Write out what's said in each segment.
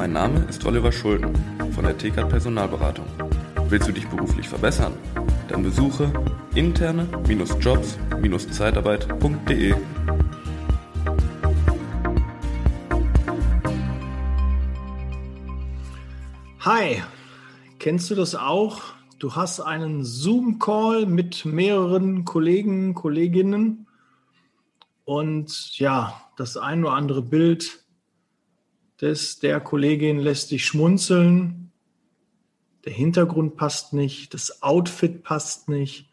Mein Name ist Oliver Schulden von der TK Personalberatung. Willst du dich beruflich verbessern? Dann besuche interne-jobs-zeitarbeit.de. Hi, kennst du das auch? Du hast einen Zoom-Call mit mehreren Kollegen, Kolleginnen und ja, das ein oder andere Bild des, der Kollegin lässt dich schmunzeln. Der Hintergrund passt nicht, das Outfit passt nicht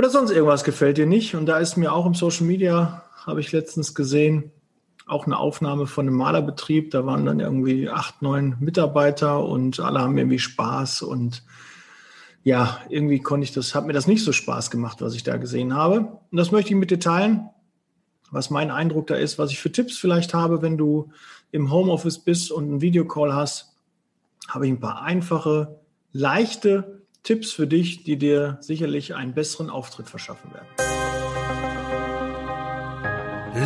oder sonst irgendwas gefällt dir nicht. Und da ist mir auch im Social Media, habe ich letztens gesehen, auch eine Aufnahme von einem Malerbetrieb. Da waren dann irgendwie acht, neun Mitarbeiter und alle haben irgendwie Spaß. Und ja, irgendwie konnte ich das, hat mir das nicht so Spaß gemacht, was ich da gesehen habe. Und das möchte ich mit dir teilen, was mein Eindruck da ist, was ich für Tipps vielleicht habe, wenn du im Homeoffice bist und einen Videocall hast, habe ich ein paar einfache, leichte Tipps für dich, die dir sicherlich einen besseren Auftritt verschaffen werden.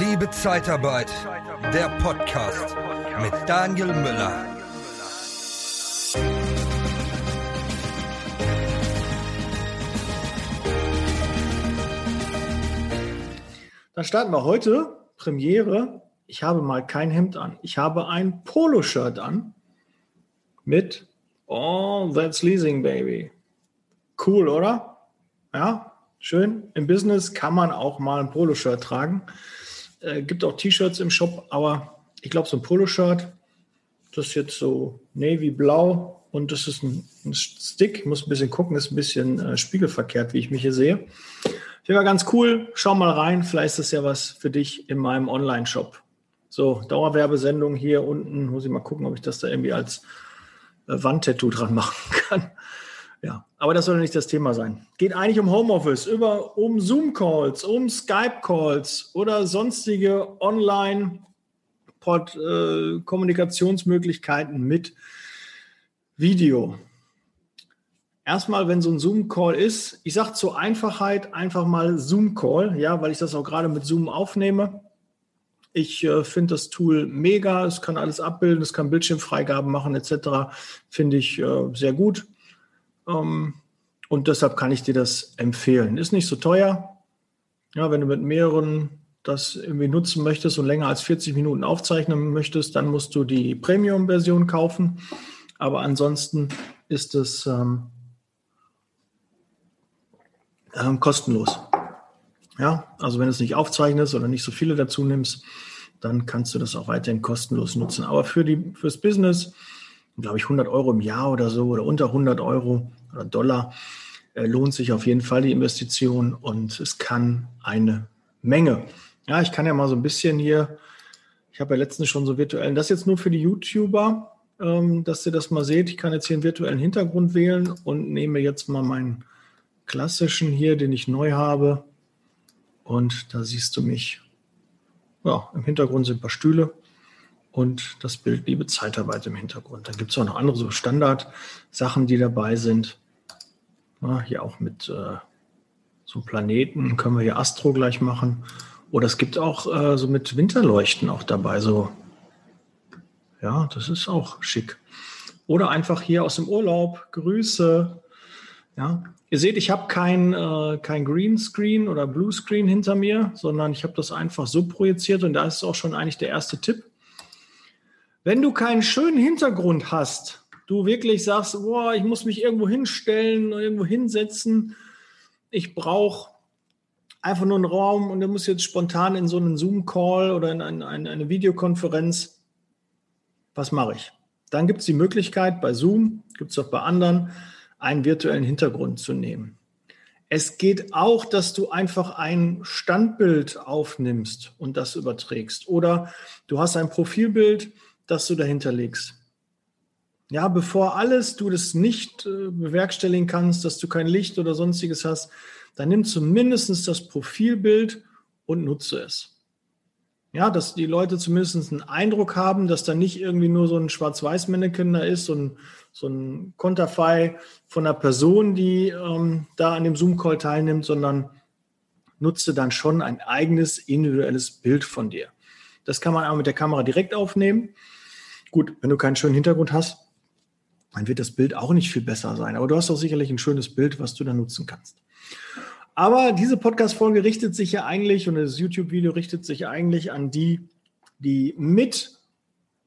Liebe Zeitarbeit, der Podcast mit Daniel Müller. Dann starten wir heute. Premiere. Ich habe mal kein Hemd an. Ich habe ein Poloshirt an mit Oh, that's leasing, baby. Cool, oder? Ja, schön. Im Business kann man auch mal ein Poloshirt tragen. Äh, gibt auch T-Shirts im Shop, aber ich glaube, so ein Poloshirt, das ist jetzt so navy-blau und das ist ein, ein, Stick. Ich muss ein bisschen gucken, ist ein bisschen äh, spiegelverkehrt, wie ich mich hier sehe. Ich war ganz cool. Schau mal rein. Vielleicht ist das ja was für dich in meinem Online-Shop. So, Dauerwerbesendung hier unten. Muss ich mal gucken, ob ich das da irgendwie als äh, Wandtattoo dran machen kann. Ja, aber das soll nicht das Thema sein. Geht eigentlich um Homeoffice, über, um Zoom-Calls, um Skype-Calls oder sonstige Online-Kommunikationsmöglichkeiten äh, mit Video. Erstmal, wenn so ein Zoom-Call ist, ich sage zur Einfachheit einfach mal Zoom-Call, ja, weil ich das auch gerade mit Zoom aufnehme. Ich äh, finde das Tool mega, es kann alles abbilden, es kann Bildschirmfreigaben machen etc. Finde ich äh, sehr gut. Ähm, und deshalb kann ich dir das empfehlen. Ist nicht so teuer. Ja, wenn du mit mehreren das irgendwie nutzen möchtest und länger als 40 Minuten aufzeichnen möchtest, dann musst du die Premium-Version kaufen. Aber ansonsten ist es ähm, ähm, kostenlos. Ja, also wenn du es nicht aufzeichnest oder nicht so viele dazu nimmst, dann kannst du das auch weiterhin kostenlos nutzen. Aber für die, fürs Business, glaube ich, 100 Euro im Jahr oder so oder unter 100 Euro oder Dollar, äh, lohnt sich auf jeden Fall die Investition und es kann eine Menge. Ja, ich kann ja mal so ein bisschen hier, ich habe ja letztens schon so virtuellen, das jetzt nur für die YouTuber, ähm, dass ihr das mal seht. Ich kann jetzt hier einen virtuellen Hintergrund wählen und nehme jetzt mal meinen klassischen hier, den ich neu habe. Und da siehst du mich. Ja, im Hintergrund sind ein paar Stühle und das Bild Liebe Zeitarbeit im Hintergrund. Dann gibt es auch noch andere so Standardsachen, die dabei sind. Ja, hier auch mit äh, so Planeten können wir hier Astro gleich machen. Oder es gibt auch äh, so mit Winterleuchten auch dabei. So, ja, das ist auch schick. Oder einfach hier aus dem Urlaub, Grüße. Ja, ihr seht, ich habe kein, äh, kein Greenscreen oder Bluescreen hinter mir, sondern ich habe das einfach so projiziert und da ist auch schon eigentlich der erste Tipp. Wenn du keinen schönen Hintergrund hast, du wirklich sagst, boah, ich muss mich irgendwo hinstellen, irgendwo hinsetzen, ich brauche einfach nur einen Raum und du musst jetzt spontan in so einen Zoom-Call oder in eine, eine Videokonferenz, was mache ich? Dann gibt es die Möglichkeit bei Zoom, gibt es auch bei anderen, einen virtuellen Hintergrund zu nehmen. Es geht auch, dass du einfach ein Standbild aufnimmst und das überträgst. Oder du hast ein Profilbild, das du dahinter legst. Ja, bevor alles du das nicht äh, bewerkstelligen kannst, dass du kein Licht oder sonstiges hast, dann nimm zumindest das Profilbild und nutze es. Ja, dass die Leute zumindest einen Eindruck haben, dass da nicht irgendwie nur so ein Schwarz-Weiß-Mannequin da ist, so ein, so ein Konterfei von einer Person, die ähm, da an dem Zoom-Call teilnimmt, sondern nutze dann schon ein eigenes individuelles Bild von dir. Das kann man auch mit der Kamera direkt aufnehmen Gut, wenn du keinen schönen Hintergrund hast, dann wird das Bild auch nicht viel besser sein. Aber du hast doch sicherlich ein schönes Bild, was du da nutzen kannst. Aber diese Podcast-Folge richtet sich ja eigentlich und das YouTube-Video richtet sich eigentlich an die, die mit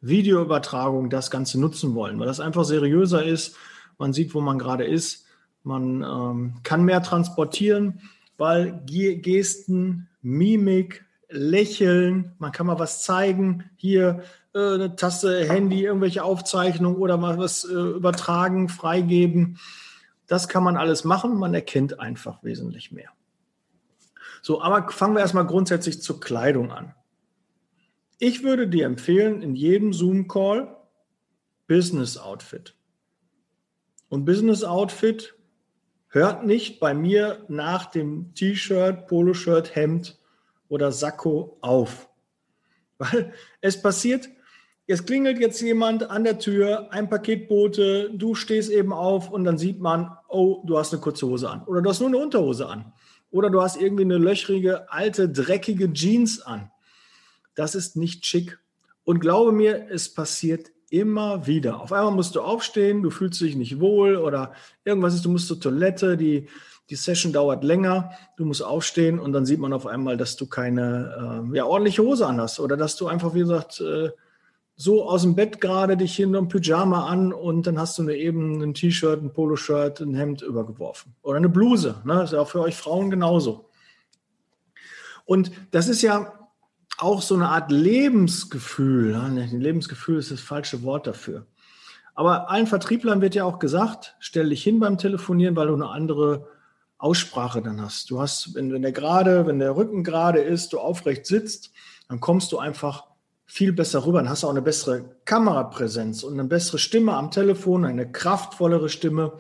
Videoübertragung das Ganze nutzen wollen, weil das einfach seriöser ist. Man sieht, wo man gerade ist. Man ähm, kann mehr transportieren, weil Gesten, Mimik, Lächeln, man kann mal was zeigen. Hier äh, eine Tasse, Handy, irgendwelche Aufzeichnungen oder mal was äh, übertragen, freigeben. Das kann man alles machen. Man erkennt einfach wesentlich mehr. So, aber fangen wir erstmal grundsätzlich zur Kleidung an. Ich würde dir empfehlen, in jedem Zoom-Call Business Outfit. Und Business Outfit hört nicht bei mir nach dem T-Shirt, Poloshirt, Hemd oder Sakko auf. Weil es passiert, es klingelt jetzt jemand an der Tür, ein Paketbote, du stehst eben auf und dann sieht man, oh, du hast eine kurze Hose an oder du hast nur eine Unterhose an oder du hast irgendwie eine löchrige, alte, dreckige Jeans an. Das ist nicht schick. Und glaube mir, es passiert immer wieder. Auf einmal musst du aufstehen, du fühlst dich nicht wohl oder irgendwas ist, du musst zur Toilette, die, die Session dauert länger, du musst aufstehen und dann sieht man auf einmal, dass du keine äh, ja, ordentliche Hose an hast oder dass du einfach, wie gesagt, äh, so aus dem Bett gerade dich hier nur ein Pyjama an und dann hast du eine eben ein T-Shirt, ein Poloshirt, ein Hemd übergeworfen oder eine Bluse. Ne? Ist ja auch für euch Frauen genauso. Und das ist ja auch so eine Art Lebensgefühl. Ne, Lebensgefühl ist das falsche Wort dafür. Aber allen Vertrieblern wird ja auch gesagt, stell dich hin beim Telefonieren, weil du eine andere Aussprache dann hast. Du hast, wenn, wenn der gerade, wenn der Rücken gerade ist, du aufrecht sitzt, dann kommst du einfach viel besser rüber. Dann hast auch eine bessere Kamerapräsenz und eine bessere Stimme am Telefon, eine kraftvollere Stimme.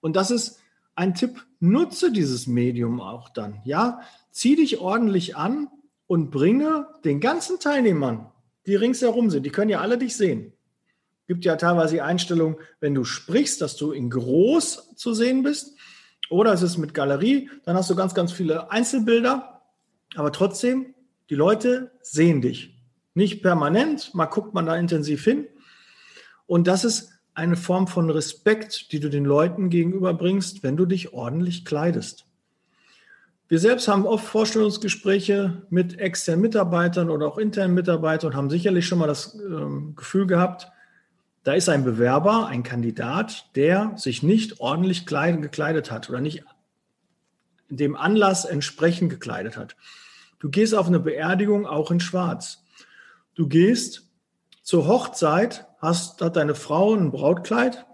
Und das ist ein Tipp. Nutze dieses Medium auch dann. Ja, zieh dich ordentlich an, und bringe den ganzen Teilnehmern, die ringsherum sind, die können ja alle dich sehen. Gibt ja teilweise die Einstellung, wenn du sprichst, dass du in groß zu sehen bist. Oder es ist mit Galerie, dann hast du ganz, ganz viele Einzelbilder. Aber trotzdem, die Leute sehen dich. Nicht permanent, mal guckt man da intensiv hin. Und das ist eine Form von Respekt, die du den Leuten gegenüberbringst, wenn du dich ordentlich kleidest. Wir selbst haben oft Vorstellungsgespräche mit externen Mitarbeitern oder auch internen Mitarbeitern und haben sicherlich schon mal das ähm, Gefühl gehabt, da ist ein Bewerber, ein Kandidat, der sich nicht ordentlich gekleidet hat oder nicht dem Anlass entsprechend gekleidet hat. Du gehst auf eine Beerdigung auch in Schwarz. Du gehst zur Hochzeit, hast, hat deine Frau ein Brautkleid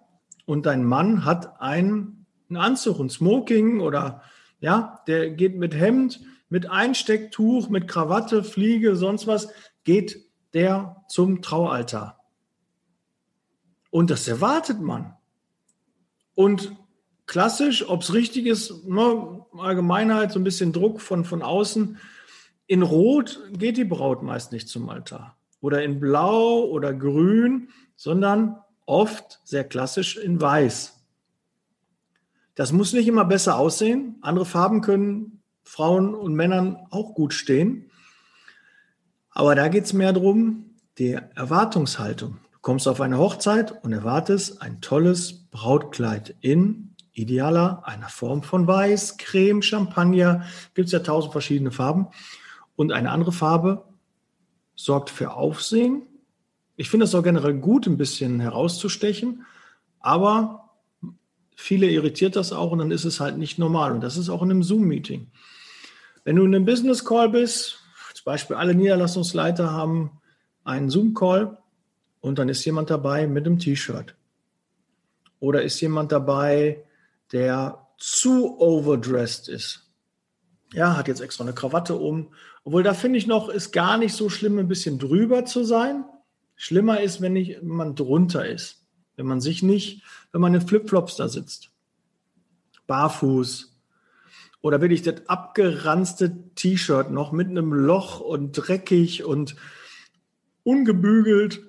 und dein Mann hat einen, einen Anzug, ein Smoking oder ja, der geht mit Hemd, mit Einstecktuch, mit Krawatte, Fliege, sonst was, geht der zum Traualtar. Und das erwartet man. Und klassisch, ob es richtig ist, ne, Allgemeinheit, so ein bisschen Druck von, von außen. In Rot geht die Braut meist nicht zum Altar. Oder in Blau oder Grün, sondern oft sehr klassisch in Weiß. Das muss nicht immer besser aussehen. Andere Farben können Frauen und Männern auch gut stehen. Aber da geht es mehr darum, die Erwartungshaltung. Du kommst auf eine Hochzeit und erwartest ein tolles Brautkleid in idealer einer Form von Weiß, Creme, Champagner. Gibt es ja tausend verschiedene Farben. Und eine andere Farbe sorgt für Aufsehen. Ich finde es auch generell gut, ein bisschen herauszustechen. Aber viele irritiert das auch und dann ist es halt nicht normal. Und das ist auch in einem Zoom-Meeting. Wenn du in einem Business Call bist, zum Beispiel alle Niederlassungsleiter haben einen Zoom-Call und dann ist jemand dabei mit einem T-Shirt. Oder ist jemand dabei, der zu overdressed ist. Ja, hat jetzt extra eine Krawatte um. Obwohl da finde ich noch, ist gar nicht so schlimm, ein bisschen drüber zu sein. Schlimmer ist, wenn, ich, wenn man drunter ist. Wenn man sich nicht, wenn man in Flipflops da sitzt, barfuß oder wirklich das abgeranzte T-Shirt noch mit einem Loch und dreckig und ungebügelt.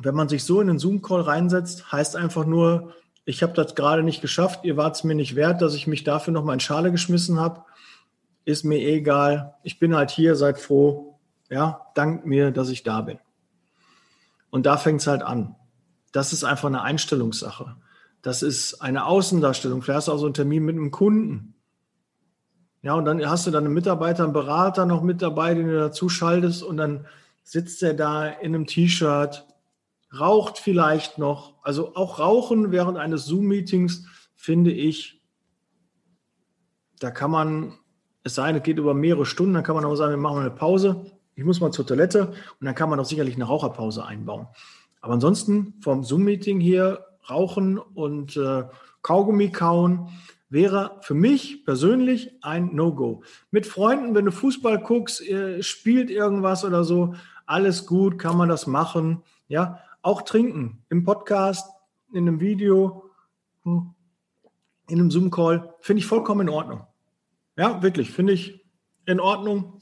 Wenn man sich so in den Zoom-Call reinsetzt, heißt einfach nur, ich habe das gerade nicht geschafft, ihr wart es mir nicht wert, dass ich mich dafür noch mal in Schale geschmissen habe. Ist mir egal. Ich bin halt hier, seid froh. Ja, dank mir, dass ich da bin. Und da fängt es halt an. Das ist einfach eine Einstellungssache. Das ist eine Außendarstellung. Vielleicht hast du auch so einen Termin mit einem Kunden. Ja, und dann hast du dann einen Mitarbeiter, einen Berater noch mit dabei, den du dazu schaltest und dann sitzt er da in einem T-Shirt, raucht vielleicht noch. Also auch Rauchen während eines Zoom-Meetings finde ich, da kann man, es sei denn, es geht über mehrere Stunden, dann kann man auch sagen, wir machen eine Pause. Ich muss mal zur Toilette und dann kann man auch sicherlich eine Raucherpause einbauen. Aber ansonsten vom Zoom-Meeting hier rauchen und äh, Kaugummi kauen wäre für mich persönlich ein No-Go. Mit Freunden, wenn du Fußball guckst, spielt irgendwas oder so, alles gut, kann man das machen. Ja, auch trinken im Podcast, in einem Video, hm, in einem Zoom-Call, finde ich vollkommen in Ordnung. Ja, wirklich, finde ich in Ordnung,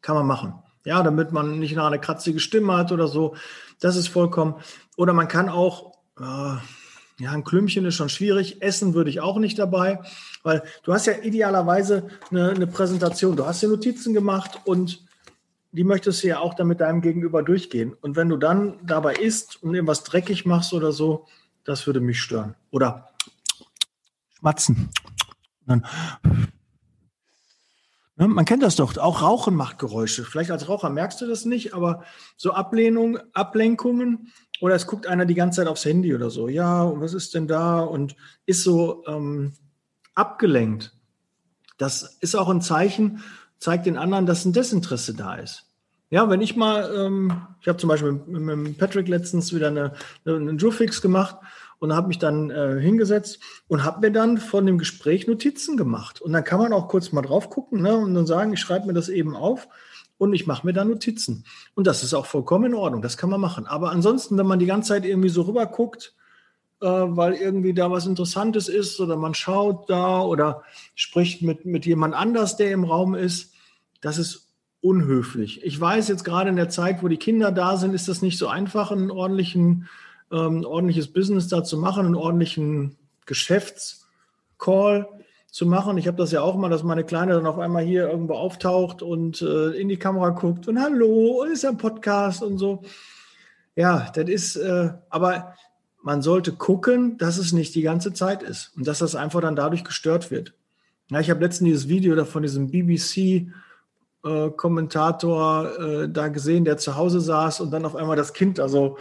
kann man machen. Ja, damit man nicht nach eine kratzige Stimme hat oder so. Das ist vollkommen. Oder man kann auch, äh, ja, ein Klümpchen ist schon schwierig. Essen würde ich auch nicht dabei, weil du hast ja idealerweise eine, eine Präsentation. Du hast ja Notizen gemacht und die möchtest du ja auch dann mit deinem Gegenüber durchgehen. Und wenn du dann dabei isst und irgendwas dreckig machst oder so, das würde mich stören. Oder schmatzen. Dann, man kennt das doch, auch Rauchen macht Geräusche. Vielleicht als Raucher merkst du das nicht, aber so Ablehnung, Ablenkungen oder es guckt einer die ganze Zeit aufs Handy oder so. Ja, und was ist denn da? Und ist so ähm, abgelenkt. Das ist auch ein Zeichen, zeigt den anderen, dass ein Desinteresse da ist. Ja, wenn ich mal, ähm, ich habe zum Beispiel mit, mit, Patrick letztens wieder eine, eine Jufix gemacht und habe mich dann äh, hingesetzt und habe mir dann von dem Gespräch Notizen gemacht. Und dann kann man auch kurz mal drauf gucken ne, und dann sagen, ich schreibe mir das eben auf und ich mache mir da Notizen. Und das ist auch vollkommen in Ordnung, das kann man machen. Aber ansonsten, wenn man die ganze Zeit irgendwie so rüber guckt, äh, weil irgendwie da was Interessantes ist oder man schaut da oder spricht mit, mit jemand anders, der im Raum ist, das ist unhöflich. Ich weiß jetzt gerade in der Zeit, wo die Kinder da sind, ist das nicht so einfach, einen ordentlichen, ähm, ordentliches Business da zu machen, einen ordentlichen Geschäftscall zu machen. Ich habe das ja auch mal, dass meine Kleine dann auf einmal hier irgendwo auftaucht und äh, in die Kamera guckt und hallo, ist ja ein Podcast und so. Ja, das ist, äh, aber man sollte gucken, dass es nicht die ganze Zeit ist und dass das einfach dann dadurch gestört wird. Ja, ich habe letztens dieses Video da von diesem BBC äh, äh, da gesehen, der zu Hause saß und dann auf einmal das Kind also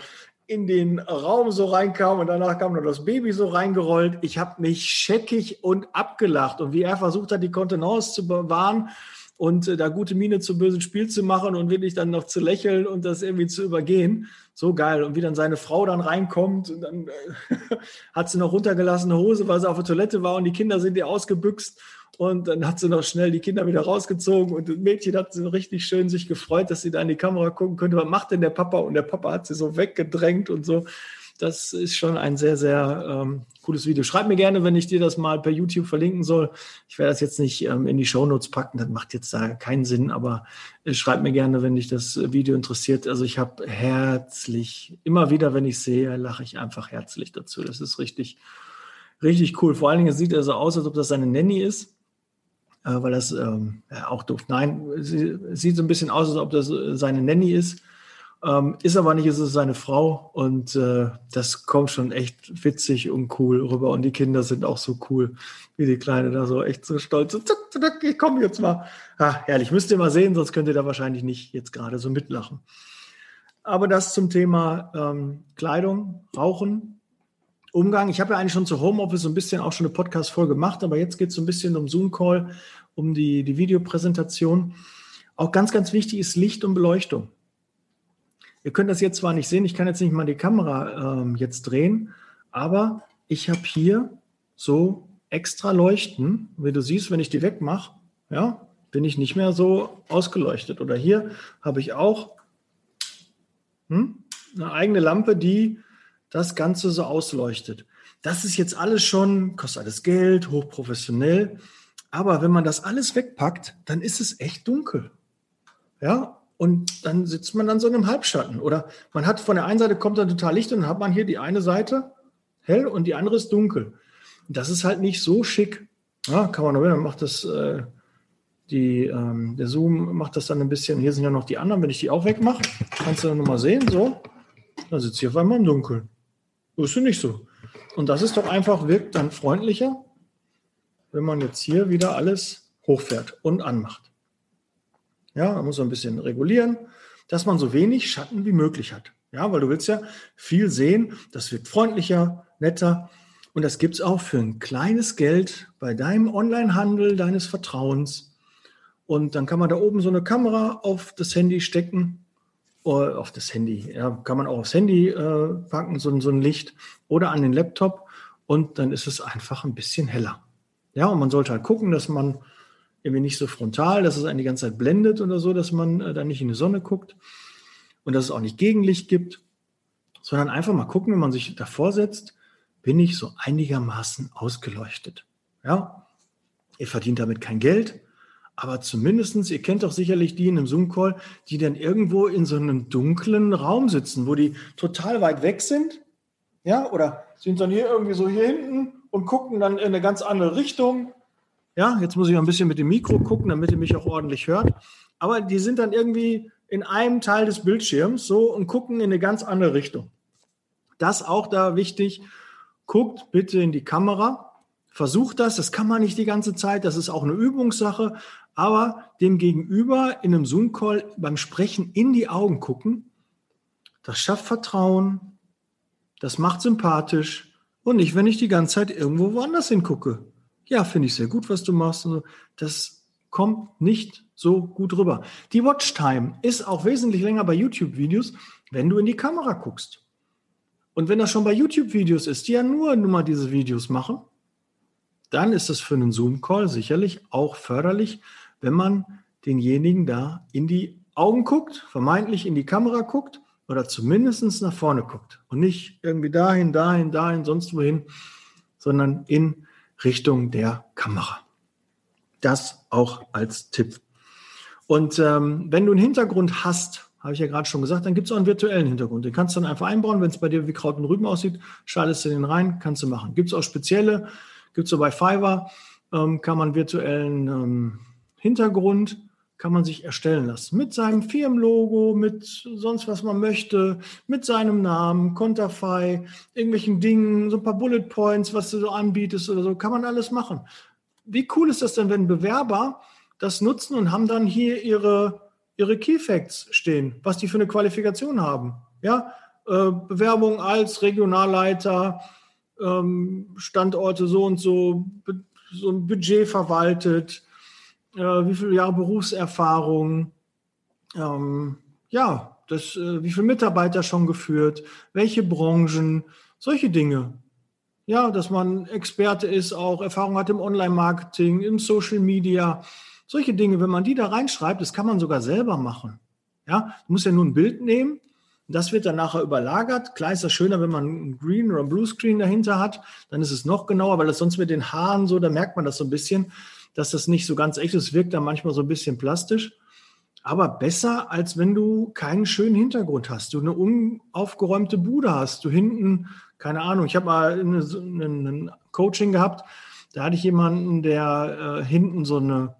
in den Raum so reinkam und danach kam noch das Baby so reingerollt. Ich habe mich scheckig und abgelacht und wie er versucht hat, die Kontenance zu bewahren und äh, da gute Miene zum bösen Spiel zu machen und wirklich dann noch zu lächeln und das irgendwie zu übergehen. So geil. Und wie dann seine Frau dann reinkommt und dann äh, hat sie noch runtergelassene Hose, weil sie auf der Toilette war und die Kinder sind ihr ausgebüxt und dann hat sie noch schnell die Kinder wieder rausgezogen und das Mädchen hat so richtig schön sich gefreut, dass sie da in die Kamera gucken könnte. Was macht denn der Papa? Und der Papa hat sie so weggedrängt und so. Das ist schon ein sehr, sehr ähm, cooles Video. Schreib mir gerne, wenn ich dir das mal per YouTube verlinken soll. Ich werde das jetzt nicht ähm, in die Shownotes packen, das macht jetzt da keinen Sinn, aber äh, schreib mir gerne, wenn dich das Video interessiert. Also ich habe herzlich, immer wieder, wenn ich sehe, lache ich einfach herzlich dazu. Das ist richtig, richtig cool. Vor allen Dingen sieht er so aus, als ob das seine Nanny ist äh, weil das ähm, auch doof. Nein, sie sieht so ein bisschen aus, als ob das äh, seine Nanny ist. Ähm, ist aber nicht, ist es seine Frau und äh, das kommt schon echt witzig und cool rüber. Und die Kinder sind auch so cool, wie die Kleine da so echt so stolz. Ich komme jetzt mal. Ah, herrlich, müsst ihr mal sehen, sonst könnt ihr da wahrscheinlich nicht jetzt gerade so mitlachen. Aber das zum Thema ähm, Kleidung, Rauchen, Umgang. Ich habe ja eigentlich schon zu Homeoffice so ein bisschen auch schon eine Podcast-Folge gemacht, aber jetzt geht es so ein bisschen um Zoom-Call, um die, die Videopräsentation. Auch ganz, ganz wichtig ist Licht und Beleuchtung. Ihr könnt das jetzt zwar nicht sehen, ich kann jetzt nicht mal die Kamera ähm, jetzt drehen, aber ich habe hier so extra Leuchten. Wie du siehst, wenn ich die wegmache, ja, bin ich nicht mehr so ausgeleuchtet. Oder hier habe ich auch hm, eine eigene Lampe, die das Ganze so ausleuchtet. Das ist jetzt alles schon, kostet alles Geld, hochprofessionell. Aber wenn man das alles wegpackt, dann ist es echt dunkel. Ja, und dann sitzt man dann so in einem Halbschatten. Oder man hat von der einen Seite kommt dann total Licht und dann hat man hier die eine Seite hell und die andere ist dunkel. das ist halt nicht so schick. Ja, kann man dann macht das, äh, die, ähm, der Zoom macht das dann ein bisschen. Hier sind ja noch die anderen. Wenn ich die auch wegmache, kannst du dann nochmal sehen. So, dann sitzt sie auf einmal im Dunkeln. Ist du nicht so. Und das ist doch einfach, wirkt dann freundlicher, wenn man jetzt hier wieder alles hochfährt und anmacht. Ja, man muss ein bisschen regulieren, dass man so wenig Schatten wie möglich hat. Ja, weil du willst ja viel sehen, das wird freundlicher, netter. Und das gibt es auch für ein kleines Geld bei deinem Onlinehandel deines Vertrauens. Und dann kann man da oben so eine Kamera auf das Handy stecken, auf das Handy, ja, kann man auch aufs Handy äh, packen, so, so ein Licht, oder an den Laptop. Und dann ist es einfach ein bisschen heller. Ja, und man sollte halt gucken, dass man irgendwie nicht so frontal, dass es einen die ganze Zeit blendet oder so, dass man äh, da nicht in die Sonne guckt und dass es auch nicht Gegenlicht gibt, sondern einfach mal gucken, wenn man sich davor setzt, bin ich so einigermaßen ausgeleuchtet. Ja, ihr verdient damit kein Geld, aber zumindestens, ihr kennt doch sicherlich die in einem Zoom-Call, die dann irgendwo in so einem dunklen Raum sitzen, wo die total weit weg sind, ja, oder sind dann hier irgendwie so hier hinten und gucken dann in eine ganz andere Richtung. Ja, jetzt muss ich ein bisschen mit dem Mikro gucken, damit ihr mich auch ordentlich hört. Aber die sind dann irgendwie in einem Teil des Bildschirms so und gucken in eine ganz andere Richtung. Das auch da wichtig. Guckt bitte in die Kamera. Versucht das. Das kann man nicht die ganze Zeit. Das ist auch eine Übungssache. Aber dem Gegenüber in einem Zoom-Call beim Sprechen in die Augen gucken, das schafft Vertrauen. Das macht sympathisch. Und nicht, wenn ich die ganze Zeit irgendwo woanders hingucke. Ja, finde ich sehr gut, was du machst. Das kommt nicht so gut rüber. Die Watchtime ist auch wesentlich länger bei YouTube-Videos, wenn du in die Kamera guckst. Und wenn das schon bei YouTube-Videos ist, die ja nur, nur mal diese Videos machen, dann ist das für einen Zoom-Call sicherlich auch förderlich, wenn man denjenigen da in die Augen guckt, vermeintlich in die Kamera guckt oder zumindest nach vorne guckt und nicht irgendwie dahin, dahin, dahin, sonst wohin, sondern in Richtung der Kamera. Das auch als Tipp. Und ähm, wenn du einen Hintergrund hast, habe ich ja gerade schon gesagt, dann gibt es auch einen virtuellen Hintergrund. Den kannst du dann einfach einbauen, wenn es bei dir wie Kraut und Rüben aussieht, schaltest du den rein, kannst du machen. Gibt es auch spezielle, gibt es so bei Fiverr, ähm, kann man virtuellen ähm, Hintergrund, kann man sich erstellen lassen. Mit seinem Firmenlogo, mit sonst was man möchte, mit seinem Namen, Konterfei, irgendwelchen Dingen, so ein paar Bullet Points, was du so anbietest oder so, kann man alles machen. Wie cool ist das denn, wenn Bewerber das nutzen und haben dann hier ihre, ihre Key Facts stehen, was die für eine Qualifikation haben. Ja, äh, Bewerbung als Regionalleiter, ähm, Standorte so und so, so ein Budget verwaltet, äh, wie viele Jahre Berufserfahrung, ähm, ja, das, äh, wie viele Mitarbeiter schon geführt, welche Branchen, solche Dinge. Ja, dass man Experte ist, auch Erfahrung hat im Online-Marketing, im Social Media. Solche Dinge, wenn man die da reinschreibt, das kann man sogar selber machen. Ja, du musst ja nur ein Bild nehmen. Das wird dann nachher überlagert. Klar ist das schöner, wenn man ein Green oder ein Blue Screen dahinter hat. Dann ist es noch genauer, weil das sonst mit den Haaren so, da merkt man das so ein bisschen, dass das nicht so ganz echt ist. Wirkt dann manchmal so ein bisschen plastisch. Aber besser, als wenn du keinen schönen Hintergrund hast. Du eine unaufgeräumte Bude hast. Du hinten, keine Ahnung, ich habe mal ein Coaching gehabt. Da hatte ich jemanden, der äh, hinten so eine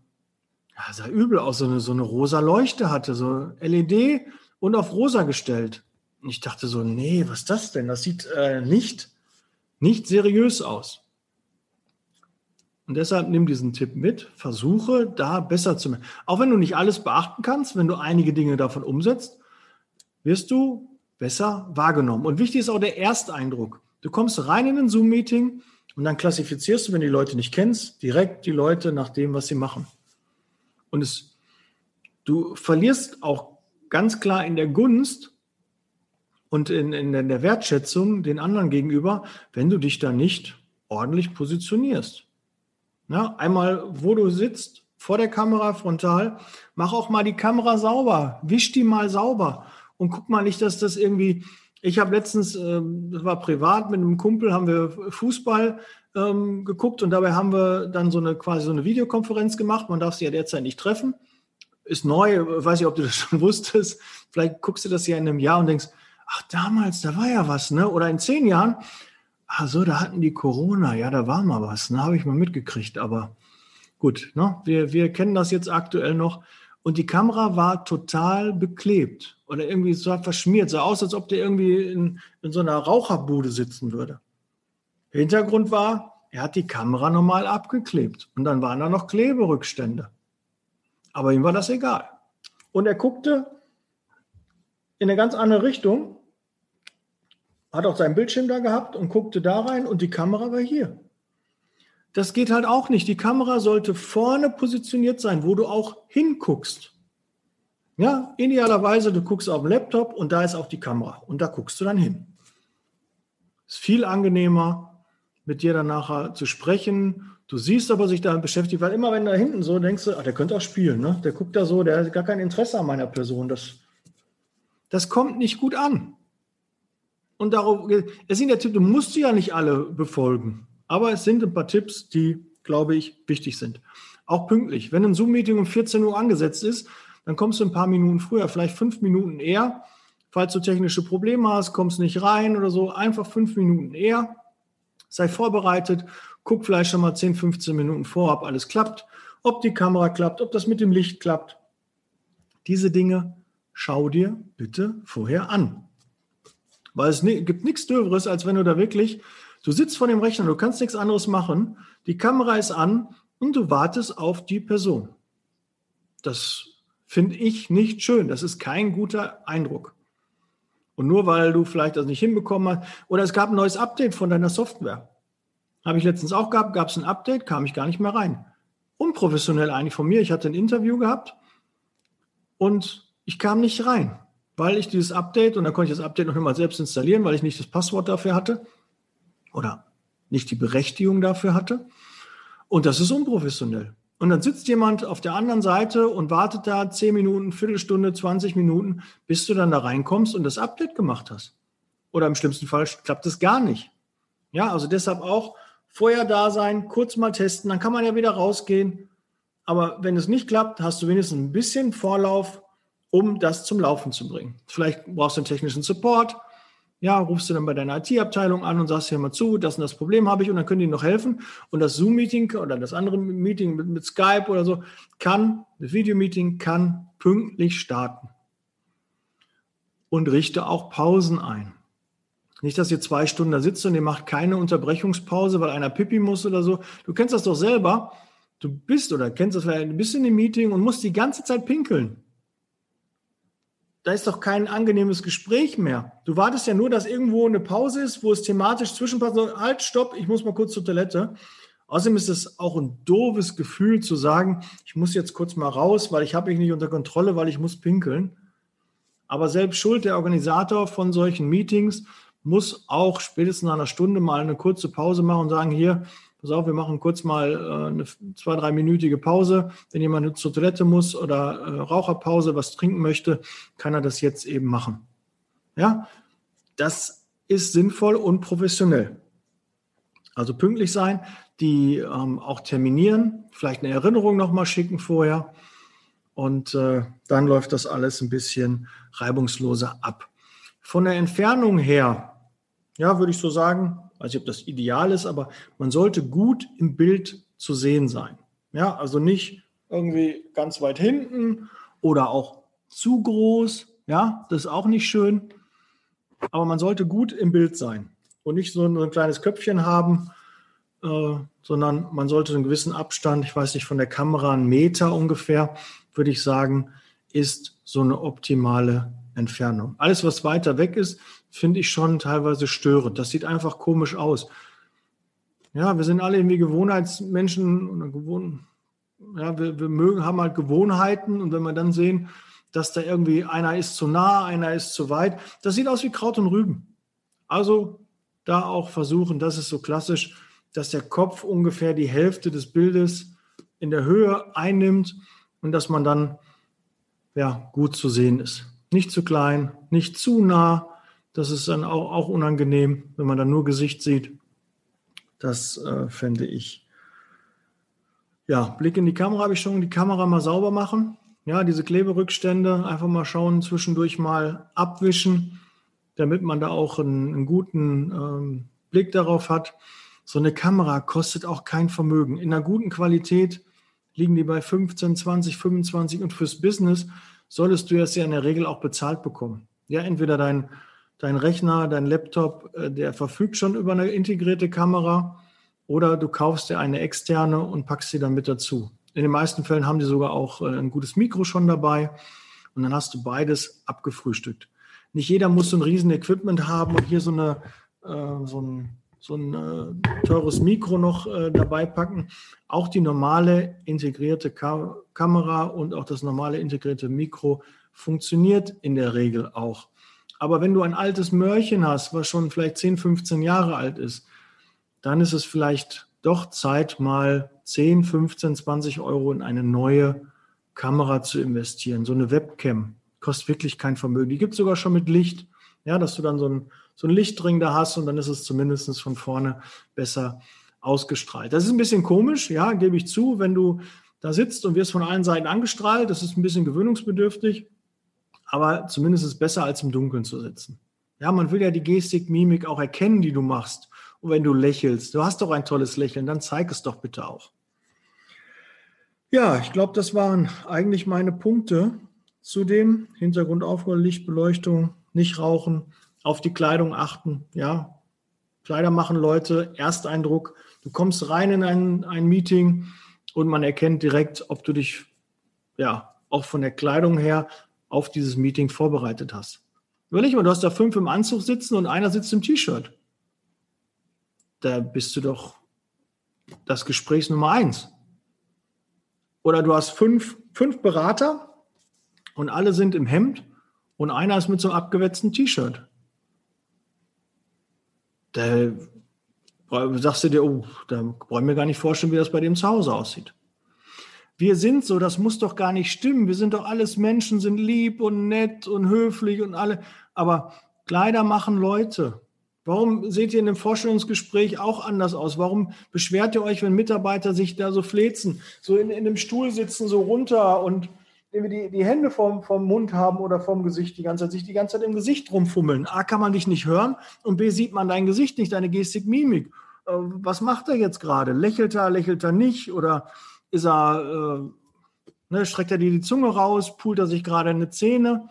ja, sah übel aus, so eine, so eine rosa Leuchte hatte, so LED und auf rosa gestellt. Und ich dachte so, nee, was ist das denn? Das sieht äh, nicht, nicht seriös aus. Und deshalb nimm diesen Tipp mit, versuche da besser zu machen. Auch wenn du nicht alles beachten kannst, wenn du einige Dinge davon umsetzt, wirst du besser wahrgenommen. Und wichtig ist auch der Ersteindruck. Du kommst rein in ein Zoom-Meeting und dann klassifizierst du, wenn die Leute nicht kennst, direkt die Leute nach dem, was sie machen. Und es, du verlierst auch ganz klar in der Gunst und in, in der Wertschätzung den anderen gegenüber, wenn du dich da nicht ordentlich positionierst. Ja, einmal, wo du sitzt, vor der Kamera frontal, mach auch mal die Kamera sauber, wisch die mal sauber und guck mal nicht, dass das irgendwie. Ich habe letztens, ähm, das war privat mit einem Kumpel, haben wir Fußball ähm, geguckt und dabei haben wir dann so eine quasi so eine Videokonferenz gemacht. Man darf sie ja derzeit nicht treffen. Ist neu, weiß ich, ob du das schon wusstest. Vielleicht guckst du das ja in einem Jahr und denkst, ach, damals, da war ja was, ne? Oder in zehn Jahren, ach so, da hatten die Corona, ja, da war mal was, ne? Habe ich mal mitgekriegt, aber gut, ne? Wir, wir kennen das jetzt aktuell noch. Und die Kamera war total beklebt. oder irgendwie so verschmiert, sah aus, als ob der irgendwie in, in so einer Raucherbude sitzen würde. Hintergrund war, er hat die Kamera nochmal abgeklebt und dann waren da noch Kleberückstände. Aber ihm war das egal. Und er guckte in eine ganz andere Richtung, hat auch seinen Bildschirm da gehabt und guckte da rein und die Kamera war hier. Das geht halt auch nicht. Die Kamera sollte vorne positioniert sein, wo du auch hinguckst. Ja, idealerweise, du guckst auf den Laptop und da ist auch die Kamera und da guckst du dann hin. Ist viel angenehmer, mit dir dann nachher zu sprechen. Du siehst aber sich da beschäftigt, weil immer wenn da hinten so denkst du, ah, der könnte auch spielen, ne? Der guckt da so, der hat gar kein Interesse an meiner Person. Das, das kommt nicht gut an. Und darauf, es sind ja Tipps, du musst sie ja nicht alle befolgen. Aber es sind ein paar Tipps, die, glaube ich, wichtig sind. Auch pünktlich. Wenn ein Zoom-Meeting um 14 Uhr angesetzt ist, dann kommst du ein paar Minuten früher, vielleicht fünf Minuten eher. Falls du technische Probleme hast, kommst nicht rein oder so, einfach fünf Minuten eher. Sei vorbereitet, guck vielleicht schon mal 10, 15 Minuten vor, ob alles klappt, ob die Kamera klappt, ob das mit dem Licht klappt. Diese Dinge schau dir bitte vorher an. Weil es gibt nichts Döveres, als wenn du da wirklich Du sitzt vor dem Rechner, du kannst nichts anderes machen, die Kamera ist an und du wartest auf die Person. Das finde ich nicht schön. Das ist kein guter Eindruck. Und nur weil du vielleicht das nicht hinbekommen hast, oder es gab ein neues Update von deiner Software. Habe ich letztens auch gehabt, gab es ein Update, kam ich gar nicht mehr rein. Unprofessionell eigentlich von mir. Ich hatte ein Interview gehabt und ich kam nicht rein, weil ich dieses Update, und da konnte ich das Update noch immer selbst installieren, weil ich nicht das Passwort dafür hatte oder nicht die Berechtigung dafür hatte. Und das ist unprofessionell. Und dann sitzt jemand auf der anderen Seite und wartet da 10 Minuten, Viertelstunde, 20 Minuten, bis du dann da reinkommst und das Update gemacht hast. Oder im schlimmsten Fall klappt es gar nicht. Ja, also deshalb auch vorher da sein, kurz mal testen, dann kann man ja wieder rausgehen. Aber wenn es nicht klappt, hast du wenigstens ein bisschen Vorlauf, um das zum Laufen zu bringen. Vielleicht brauchst du einen technischen Support, ja, rufst du dann bei deiner IT-Abteilung an und sagst hier mal zu, das und das Problem habe ich und dann können die noch helfen. Und das Zoom-Meeting oder das andere Meeting mit, mit Skype oder so kann, das Videomeeting kann pünktlich starten. Und richte auch Pausen ein. Nicht, dass ihr zwei Stunden da sitzt und ihr macht keine Unterbrechungspause, weil einer pipi muss oder so. Du kennst das doch selber. Du bist oder kennst das, du bist in dem Meeting und musst die ganze Zeit pinkeln da ist doch kein angenehmes Gespräch mehr. Du wartest ja nur, dass irgendwo eine Pause ist, wo es thematisch zwischenpasst. Halt, stopp, ich muss mal kurz zur Toilette. Außerdem ist es auch ein doofes Gefühl zu sagen, ich muss jetzt kurz mal raus, weil ich habe mich nicht unter Kontrolle, weil ich muss pinkeln. Aber selbst schuld, der Organisator von solchen Meetings muss auch spätestens nach einer Stunde mal eine kurze Pause machen und sagen, hier, pass auf, wir machen kurz mal äh, eine zwei, dreiminütige Pause. Wenn jemand zur Toilette muss oder äh, Raucherpause, was trinken möchte, kann er das jetzt eben machen. Ja, das ist sinnvoll und professionell. Also pünktlich sein, die ähm, auch terminieren, vielleicht eine Erinnerung nochmal schicken vorher und äh, dann läuft das alles ein bisschen reibungsloser ab. Von der Entfernung her, ja, würde ich so sagen, weiß nicht, ob das ideal ist, aber man sollte gut im Bild zu sehen sein. Ja, also nicht irgendwie ganz weit hinten oder auch zu groß. Ja, das ist auch nicht schön. Aber man sollte gut im Bild sein und nicht so ein, kleines Köpfchen haben, äh, sondern man sollte einen gewissen Abstand, ich weiß nicht, von der Kamera einen Meter ungefähr, würde ich sagen, ist so eine optimale Entfernung. Alles, was weiter weg ist, finde ich schon teilweise störend. Das sieht einfach komisch aus. Ja, wir sind alle irgendwie Gewohnheitsmenschen oder gewohnt, ja, wir, wir mögen, haben halt Gewohnheiten und wenn wir dann sehen, dass da irgendwie einer ist zu nah, einer ist zu weit, das sieht aus wie Kraut und Rüben. Also da auch versuchen, das ist so klassisch, dass der Kopf ungefähr die Hälfte des Bildes in der Höhe einnimmt und dass man dann ja gut zu sehen ist. Nicht zu klein, nicht zu nah, das ist dann auch, auch unangenehm, wenn man dann nur Gesicht sieht. Das äh, fände ich. Ja, Blick in die Kamera habe ich schon. Die Kamera mal sauber machen. Ja, diese Kleberückstände einfach mal schauen, zwischendurch mal abwischen, damit man da auch einen, einen guten ähm, Blick darauf hat. So eine Kamera kostet auch kein Vermögen. In einer guten Qualität liegen die bei 15, 20, 25 und fürs Business solltest du es ja in der Regel auch bezahlt bekommen. Ja, entweder dein, dein Rechner, dein Laptop, äh, der verfügt schon über eine integrierte Kamera oder du kaufst dir eine externe und packst sie dann mit dazu. In den meisten Fällen haben die sogar auch äh, ein gutes Mikro schon dabei und dann hast du beides abgefrühstückt. Nicht jeder muss so ein riesen Equipment haben und hier so, eine, äh, so ein, so ein äh, teures Mikro noch äh, dabei packen. Auch die normale integrierte Ka Kamera und auch das normale integrierte Mikro funktioniert in der Regel auch. Aber wenn du ein altes Mörchen hast, was schon vielleicht 10, 15 Jahre alt ist, dann ist es vielleicht doch Zeit, mal 10, 15, 20 Euro in eine neue Kamera zu investieren. So eine Webcam kostet wirklich kein Vermögen. Die gibt es sogar schon mit Licht, ja, dass du dann so ein, so ein Lichtring da hast und dann ist es zumindest von vorne besser ausgestrahlt. Das ist ein bisschen komisch, ja, gebe ich zu, wenn du da sitzt und wirst von allen Seiten angestrahlt. Das ist ein bisschen gewöhnungsbedürftig, aber zumindest ist es besser, als im Dunkeln zu sitzen. Ja, man will ja die Gestik, Mimik auch erkennen, die du machst. Und wenn du lächelst, du hast doch ein tolles Lächeln, dann zeig es doch bitte auch. Ja, ich glaube, das waren eigentlich meine Punkte zu dem Hintergrundaufbau, Lichtbeleuchtung, nicht rauchen, auf die Kleidung achten. Ja, Kleider machen Leute Ersteindruck. Du kommst rein in ein, ein Meeting und man erkennt direkt, ob du dich ja auch von der Kleidung her auf dieses Meeting vorbereitet hast. Überleg mal, du hast da fünf im Anzug sitzen und einer sitzt im T-Shirt da bist du doch das Gespräch Nummer eins. Oder du hast fünf, fünf Berater und alle sind im Hemd und einer ist mit so einem abgewetzten T-Shirt. Da sagst du dir, oh, da ich mir gar nicht vorstellen, wie das bei dem zu Hause aussieht. Wir sind so, das muss doch gar nicht stimmen. Wir sind doch alles Menschen, sind lieb und nett und höflich und alle. Aber Kleider machen Leute. Warum seht ihr in dem Vorstellungsgespräch auch anders aus? Warum beschwert ihr euch, wenn Mitarbeiter sich da so flezen, so in, in einem Stuhl sitzen, so runter und die, die Hände vom, vom Mund haben oder vom Gesicht die ganze Zeit, sich die ganze Zeit im Gesicht rumfummeln? A, kann man dich nicht hören und B, sieht man dein Gesicht nicht, deine Gestik, Mimik. Äh, was macht er jetzt gerade? Lächelt er, lächelt er nicht? Oder ist er, äh, ne, streckt er dir die Zunge raus, pult er sich gerade eine Zähne?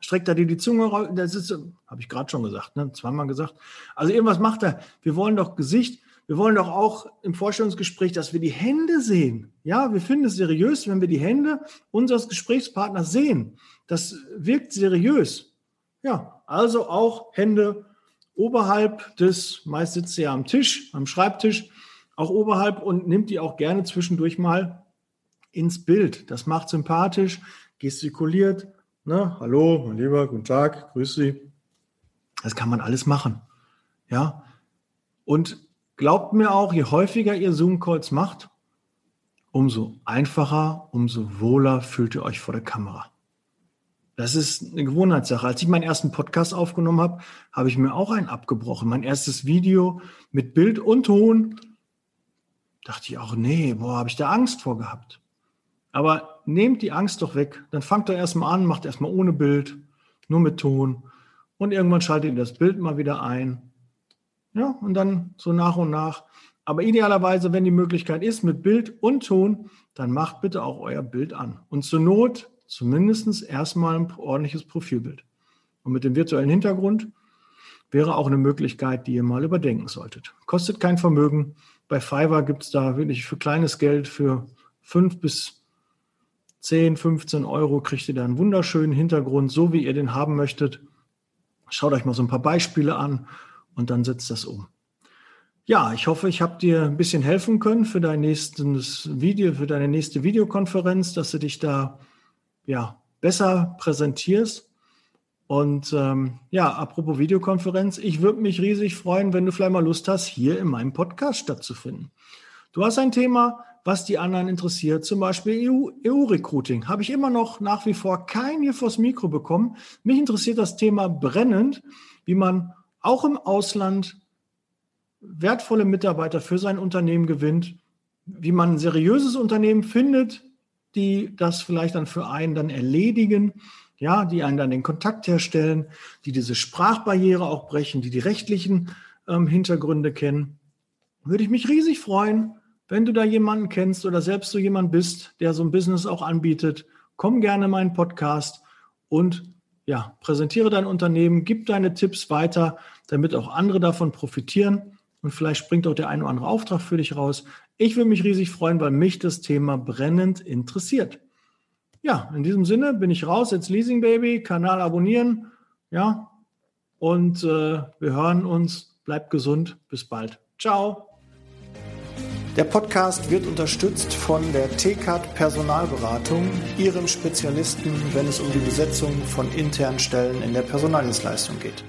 streckt er dir die Zunge raus. Das ist, habe ich gerade schon gesagt, ne? zweimal gesagt. Also irgendwas macht er. Wir wollen doch Gesicht. Wir wollen doch auch im Vorstellungsgespräch, dass wir die Hände sehen. Ja, wir finden es seriös, wenn wir die Hände unseres Gesprächspartners sehen. Das wirkt seriös. Ja, also auch Hände oberhalb des, meist sitzt er ja am Tisch, am Schreibtisch, auch oberhalb und nimmt die auch gerne zwischendurch mal ins Bild. Das macht sympathisch, gestikuliert, Ne? Hallo, mein Lieber, guten Tag, grüß Sie. Das kann man alles machen. Ja. Und glaubt mir auch, je häufiger ihr Zoom-Calls macht, umso einfacher, umso wohler fühlt ihr euch vor der Kamera. Das ist eine Gewohnheitssache. Als ich meinen ersten Podcast aufgenommen habe, habe ich mir auch einen abgebrochen. Mein erstes Video mit Bild und Ton. Dachte ich auch, nee, boah, habe ich da Angst vor gehabt. Aber nehmt die Angst doch weg. Dann fangt doch erstmal an, macht erstmal ohne Bild, nur mit Ton. Und irgendwann schaltet ihr das Bild mal wieder ein. Ja, und dann so nach und nach. Aber idealerweise, wenn die Möglichkeit ist, mit Bild und Ton, dann macht bitte auch euer Bild an. Und zur Not zumindest erstmal ein ordentliches Profilbild. Und mit dem virtuellen Hintergrund wäre auch eine Möglichkeit, die ihr mal überdenken solltet. Kostet kein Vermögen. Bei Fiverr gibt es da wirklich für kleines Geld für fünf bis 10, 15 Euro kriegt ihr da einen wunderschönen Hintergrund, so wie ihr den haben möchtet. Schaut euch mal so ein paar Beispiele an und dann setzt das um. Ja, ich hoffe, ich habe dir ein bisschen helfen können für dein nächstes Video, für deine nächste Videokonferenz, dass du dich da ja besser präsentierst. Und ähm, ja, apropos Videokonferenz, ich würde mich riesig freuen, wenn du vielleicht mal Lust hast, hier in meinem Podcast stattzufinden. Du hast ein Thema, was die anderen interessiert, zum Beispiel EU-Recruiting. EU Habe ich immer noch nach wie vor kein hier vors Mikro bekommen. Mich interessiert das Thema brennend, wie man auch im Ausland wertvolle Mitarbeiter für sein Unternehmen gewinnt, wie man ein seriöses Unternehmen findet, die das vielleicht dann für einen dann erledigen, ja, die einen dann den Kontakt herstellen, die diese Sprachbarriere auch brechen, die die rechtlichen ähm, Hintergründe kennen. Würde ich mich riesig freuen, wenn du da jemanden kennst oder selbst so jemand bist, der so ein Business auch anbietet komm gerne in meinen Podcast und ja, präsentiere dein Unternehmen, gib deine Tipps weiter, damit auch andere davon profitieren und vielleicht springt auch der ein oder andere Auftrag für dich raus. Ich würde mich riesig freuen, weil mich das Thema brennend interessiert. Ja, in diesem Sinne bin ich raus, jetzt Leasing Baby, Kanal abonnieren, ja, und äh, wir hören uns. Bleibt gesund, bis bald. Ciao. Der Podcast wird unterstützt von der TCAT Personalberatung, ihrem Spezialisten, wenn es um die Besetzung von internen Stellen in der Personaldienstleistung geht.